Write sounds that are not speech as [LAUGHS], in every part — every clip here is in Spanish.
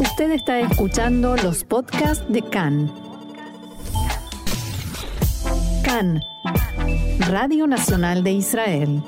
Usted está escuchando los podcasts de CAN. CAN, Radio Nacional de Israel.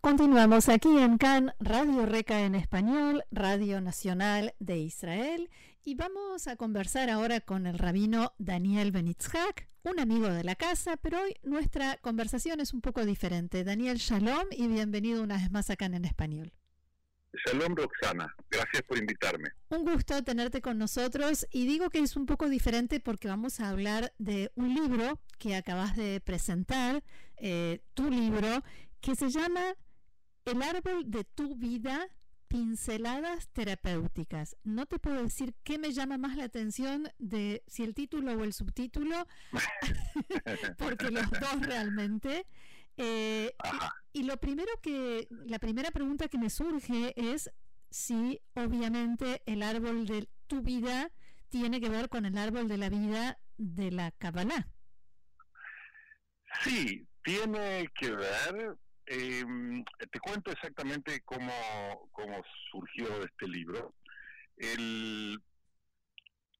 Continuamos aquí en CAN, Radio Reca en español, Radio Nacional de Israel, y vamos a conversar ahora con el rabino Daniel Benitzhak, un amigo de la casa, pero hoy nuestra conversación es un poco diferente. Daniel, shalom y bienvenido una vez más acá en español. Shalom Roxana, gracias por invitarme. Un gusto tenerte con nosotros y digo que es un poco diferente porque vamos a hablar de un libro que acabas de presentar, eh, tu libro, que se llama El árbol de tu vida, pinceladas terapéuticas. No te puedo decir qué me llama más la atención de si el título o el subtítulo, [LAUGHS] [LAUGHS] porque los dos realmente. Eh, y, lo primero que, la primera pregunta que me surge es si obviamente el árbol de tu vida tiene que ver con el árbol de la vida de la Kabbalah. Sí, tiene que ver. Em, te cuento exactamente cómo, cómo surgió este libro. El,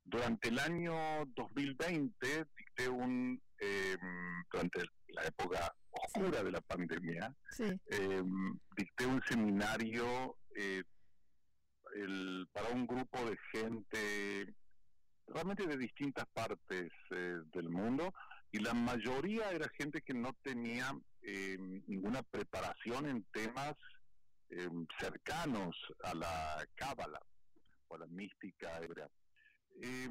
durante el año 2020 dicté un, em, durante la época oscura de la pandemia, em, dicté un seminario eh, para un grupo de gente realmente de distintas partes eh, del mundo y la mayoría era gente que no tenía em, ninguna preparación en temas em, cercanos a la cábala o a la mística hebrea. Eh,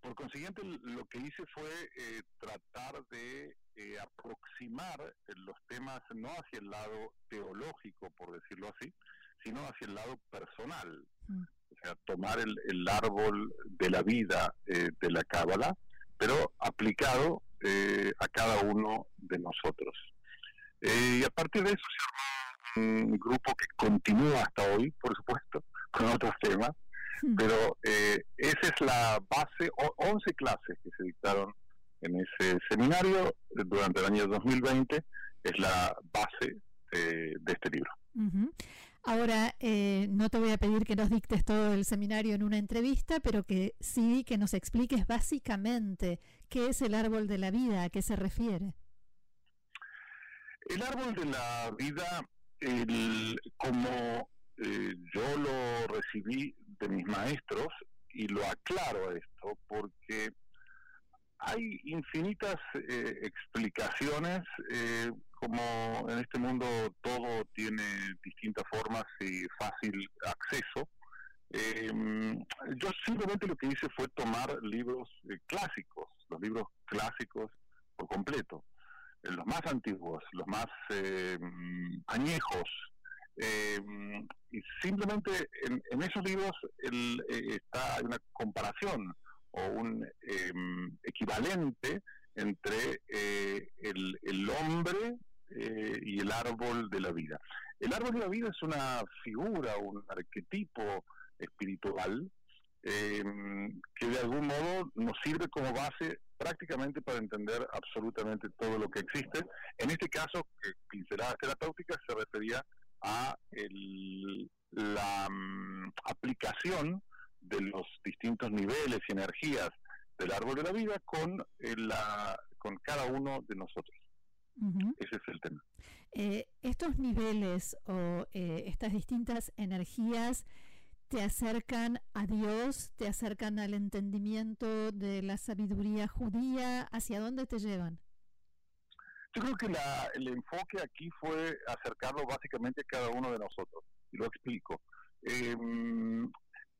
por consiguiente, lo que hice fue eh, tratar de eh, aproximar los temas no hacia el lado teológico, por decirlo así, sino hacia el lado personal. Mm. O sea, tomar el, el, árbol de la vida eh, de la Cábala, pero aplicado a cada uno de nosotros. y a partir de eso se armó un grupo que continúa hasta hoy, por supuesto, con otros temas, pero eh, esa es la base, 11 clases que se dictaron en ese seminario durante el año 2020, es la base de, este libro. Ahora, eh, no te voy a pedir que nos dictes todo el seminario en una entrevista, pero que sí que nos expliques básicamente qué es el árbol de la vida, a qué se refiere. El árbol de la vida, el, como eh, yo lo recibí de mis maestros y lo aclaro esto porque hay infinitas eh, explicaciones, eh, como en este mundo todo tiene distintas formas y fácil acceso. Em, yo simplemente lo que hice fue tomar libros clásicos, los libros clásicos por completo, los más antiguos, los más em, añejos, eh, y simplemente en, esos libros el, eh, está una comparación o un em, equivalente entre eh, el, el, hombre eh, y el árbol de la vida. El árbol de la vida es una figura, un arquetipo espiritual que de algún modo nos sirve como base prácticamente para entender absolutamente todo lo que existe. En este caso, pinceladas terapéuticas se refería la mm, aplicación de los distintos niveles y energías del árbol de la vida con, eh, la, con cada uno de nosotros. Ese es el tema. Eh, estos niveles o eh, estas distintas energías te acercan a Dios, te acercan al entendimiento de la sabiduría judía, ¿hacia dónde te llevan? Yo creo que el enfoque aquí fue acercarlo básicamente a cada uno de nosotros, y lo explico. Em,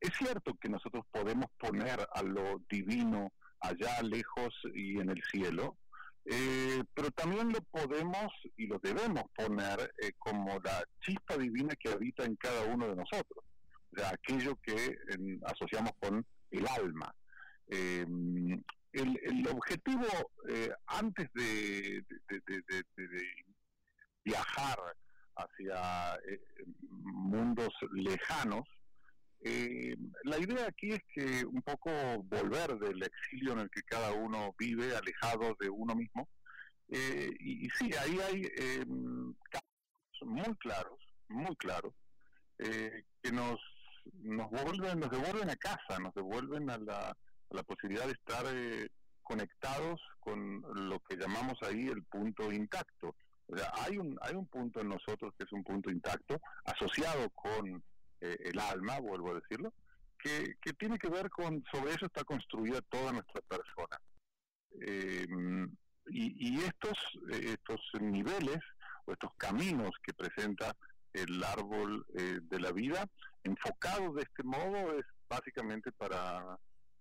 es cierto que nosotros podemos poner a lo divino allá lejos y en el cielo, eh, pero también lo podemos y lo debemos poner eh, como la chispa divina que habita en cada uno de nosotros, o sea, aquello que asociamos con el alma. Em, el, objetivo eh, antes de, viajar hacia eh, mundos lejanos, eh, la idea aquí es que un poco volver del exilio en el que cada uno vive, alejado de uno mismo, y, y, sí, ahí hay casos muy claros, muy claros, eh, que nos nos vuelven nos devuelven a casa nos devuelven a la, la posibilidad de estar eh, conectados con lo que llamamos ahí el punto intacto. O sea hay un hay un punto en nosotros que es un punto intacto asociado con eh, el alma vuelvo a decirlo que, que tiene que ver con sobre eso está construida toda nuestra persona. Eh, y, estos, estos niveles o estos caminos que presenta el árbol eh, de la vida, enfocado de este modo, es básicamente para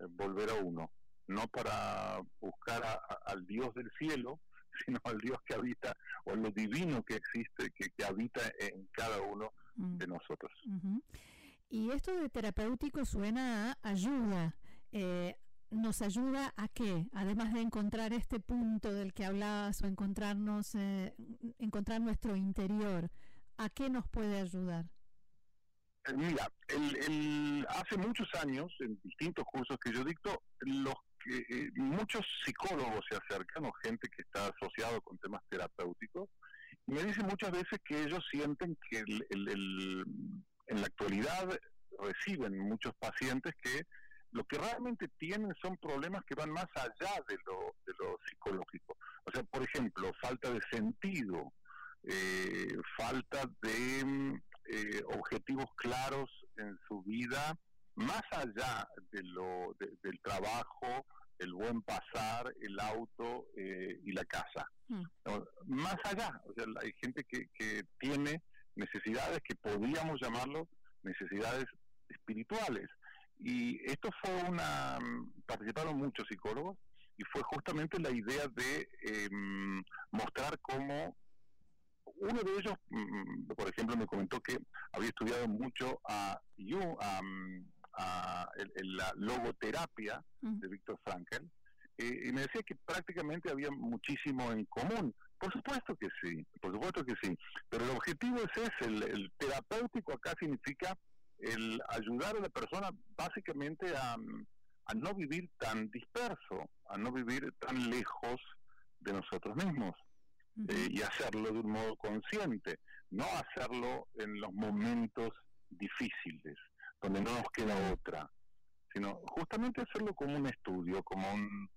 volver a uno, no para buscar al Dios del cielo, [LAUGHS] sino al Dios que habita, o lo divino que existe, que, habita en cada uno mm. de nosotros. Y esto de terapéutico suena a ayuda. Eh, nos ayuda a qué? Además de encontrar este punto del que hablabas o encontrarnos, eh, encontrar nuestro interior, ¿a qué nos puede ayudar? Mira, el, hace muchos años, en distintos cursos que yo dicto, los que eh, muchos psicólogos se acercan o gente que está asociado con temas terapéuticos y me dicen muchas veces que ellos sienten que el, en la actualidad reciben muchos pacientes que lo que realmente tienen son problemas que van más allá de lo, de lo psicológico. O sea, por ejemplo, falta de sentido, eh, falta de mm, eh, objetivos claros en su vida, más allá de lo, del trabajo, el buen pasar, el auto eh, y la casa. Mm. Más allá, o sea, hay gente que, que tiene necesidades que podríamos llamarlo necesidades espirituales y esto fue una, participaron muchos psicólogos y fue justamente la idea de em, mostrar cómo uno de ellos, mm, por ejemplo, me comentó que había estudiado mucho a, a, la logoterapia de Víctor Frankl eh, y me decía que prácticamente había muchísimo en común. Por supuesto que sí, por supuesto que sí, pero el objetivo es ese, el terapéutico acá significa el ayudar a la persona básicamente a, no vivir tan disperso, a no vivir tan lejos de nosotros mismos eh, y hacerlo de un modo consciente, no hacerlo en los momentos difíciles, donde no nos queda otra, sino justamente hacerlo como un estudio, como un,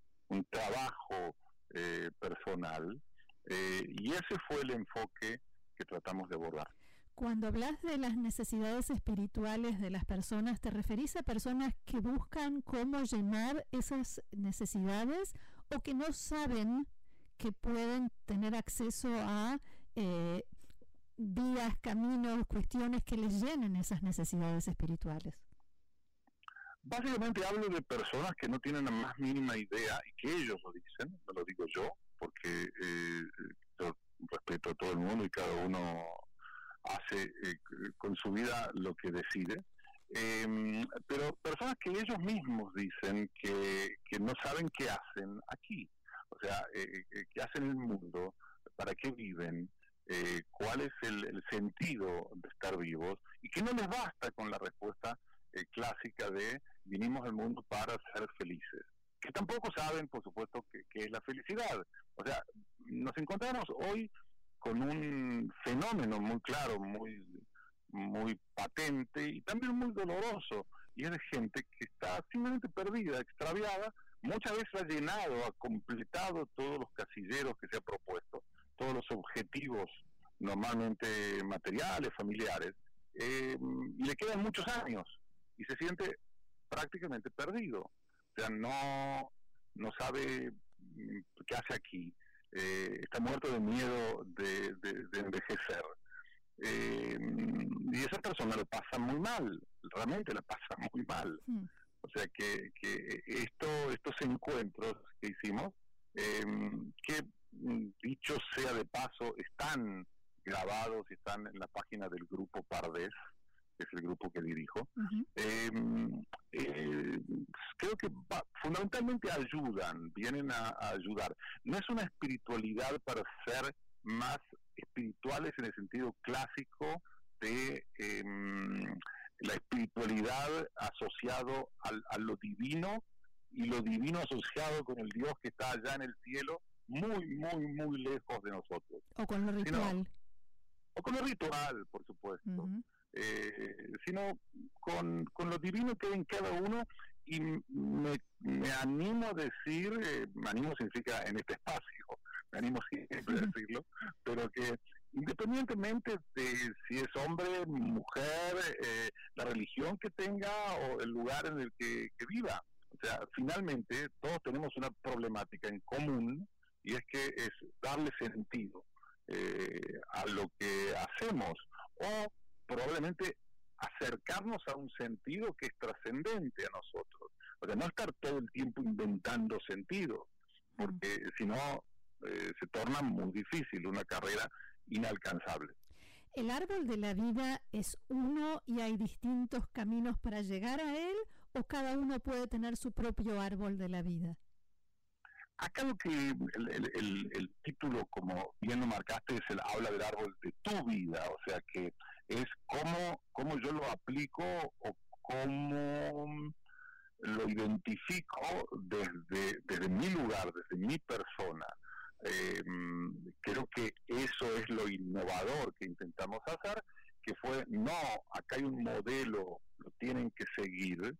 trabajo eh, personal, eh, y ese fue el enfoque que tratamos de abordar. Cuando hablas de las necesidades espirituales de las personas, ¿te referís a personas que buscan cómo llenar esas necesidades o que no saben que pueden tener acceso a eh, vías, caminos, cuestiones que les llenen esas necesidades espirituales? Básicamente hablo de personas que no tienen la más mínima idea y que ellos lo dicen, no lo digo yo, porque eh, yo respeto a todo el mundo y cada uno hace eh, con su vida lo que decide. Em, pero personas que ellos mismos dicen que, que no saben qué hacen aquí, o sea, eh, eh, qué hacen en el mundo, para qué viven, cuál es el, sentido de estar vivos y que no les basta con la respuesta clásica de vinimos al mundo para ser felices que tampoco saben, por supuesto, qué es la felicidad. O sea, nos encontramos hoy con un fenómeno muy claro, muy, muy patente y también muy doloroso, y es de gente que está simplemente perdida, extraviada, muchas veces ha llenado, ha completado todos los casilleros que se ha propuesto, todos los objetivos normalmente materiales, familiares, eh, y le quedan muchos años y se siente prácticamente perdido. O sea, no, no sabe mm, qué hace aquí, eh, está muerto de miedo de, envejecer. Eh, y esa persona lo pasa muy mal, realmente la pasa muy mal. Hmm. O sea que, que esto, estos encuentros que hicimos, eh, que mm, dicho sea de paso, están grabados y están en la página del grupo Pardés, que es el grupo que dirijo, em, eh, creo que fundamentalmente ayudan, vienen a, ayudar. No es una espiritualidad para ser más espirituales en el sentido clásico de em, la espiritualidad asociado al, a lo divino y lo divino asociado con el Dios que está allá en el cielo, muy, muy, muy lejos de nosotros. O con lo ritual. o con lo ritual, por supuesto. eh, sino con, con lo divino que hay en cada uno y me, me animo a decir, eh, me animo significa en este espacio, me animo siempre a decirlo, pero que independientemente de si es hombre, mujer, eh, la religión que tenga o el lugar en el que, viva. O sea, finalmente todos tenemos una problemática en común y es que es darle sentido eh, a lo que hacemos o probablemente acercarnos a un sentido que es trascendente a nosotros. O sea, no estar todo el tiempo inventando sentido, porque si no eh, se torna muy difícil una carrera inalcanzable. ¿El árbol de la vida es uno y hay distintos caminos para llegar a él o cada uno puede tener su propio árbol de la vida? Acá lo que el, título, como bien lo marcaste, es el habla del árbol de tu vida, o sea que es cómo, cómo yo lo aplico o cómo lo identifico desde, desde mi lugar, desde mi persona. Eh, creo que eso es lo innovador que intentamos hacer, que fue, no, acá hay un modelo, lo tienen que seguir,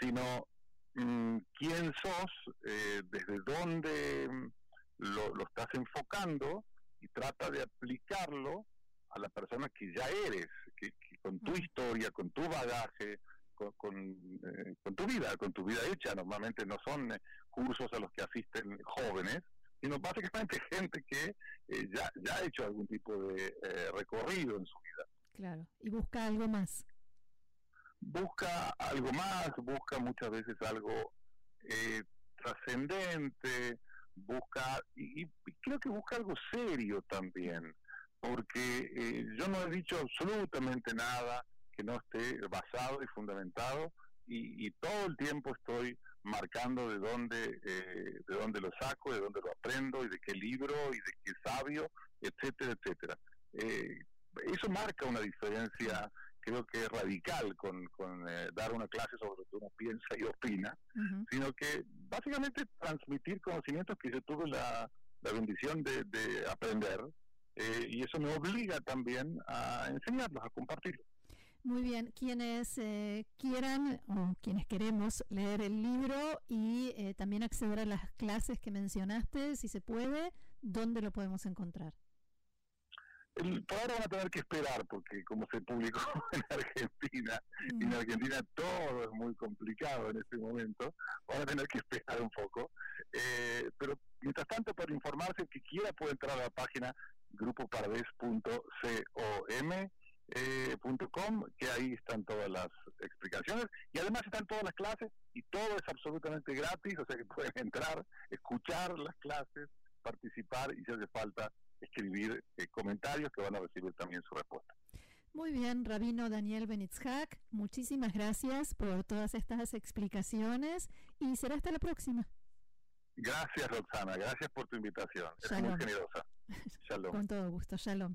sino mm, quién sos, eh, desde dónde mm, lo, lo, estás enfocando y trata de aplicarlo a la persona que ya eres, que, con tu historia, con tu bagaje, con, con, eh, con, tu vida, con tu vida hecha. Normalmente no son cursos a los que asisten jóvenes, sino básicamente [LAUGHS] gente que eh, ya, ya ha hecho algún tipo de eh, recorrido en su vida. Claro, y busca algo más. Busca algo más, busca muchas veces algo eh, trascendente, busca, y, y, creo que busca algo serio también, porque yo no he dicho absolutamente nada que no esté basado y fundamentado, y, y todo el tiempo estoy marcando de dónde, eh, de dónde lo saco, de dónde lo aprendo y de qué libro y de qué sabio, etcétera, etcétera. Eh, eso marca una diferencia, creo que es radical con, con eh, dar una clase sobre lo que uno piensa y opina, sino que básicamente transmitir conocimientos que yo tuve la, la bendición de, de aprender y eso me obliga también a enseñarlos, a compartirlos. Muy bien, quienes eh, quieran o quienes queremos leer el libro y eh, también acceder a las clases que mencionaste, si se puede, ¿dónde lo podemos encontrar? El, por ahora van a tener que esperar, porque como se publicó [LAUGHS] en Argentina, y en mm. Argentina todo es muy complicado en este momento, van a tener que esperar un poco. Eh, pero mientras tanto, para informarse, el que quiera puede entrar a la página grupopardes.com eh, .com, que ahí están todas las explicaciones y además están todas las clases y todo es absolutamente gratis, o sea que [LAUGHS] pueden entrar, escuchar las clases, participar y si hace falta escribir eh, comentarios que van a recibir también su respuesta. Muy bien, Rabino Daniel Benitzhak, muchísimas gracias por todas estas explicaciones y será hasta la próxima. Gracias, Roxana, gracias por tu invitación. Es muy generosa. [LAUGHS] Shalom. Con todo gusto, shalom.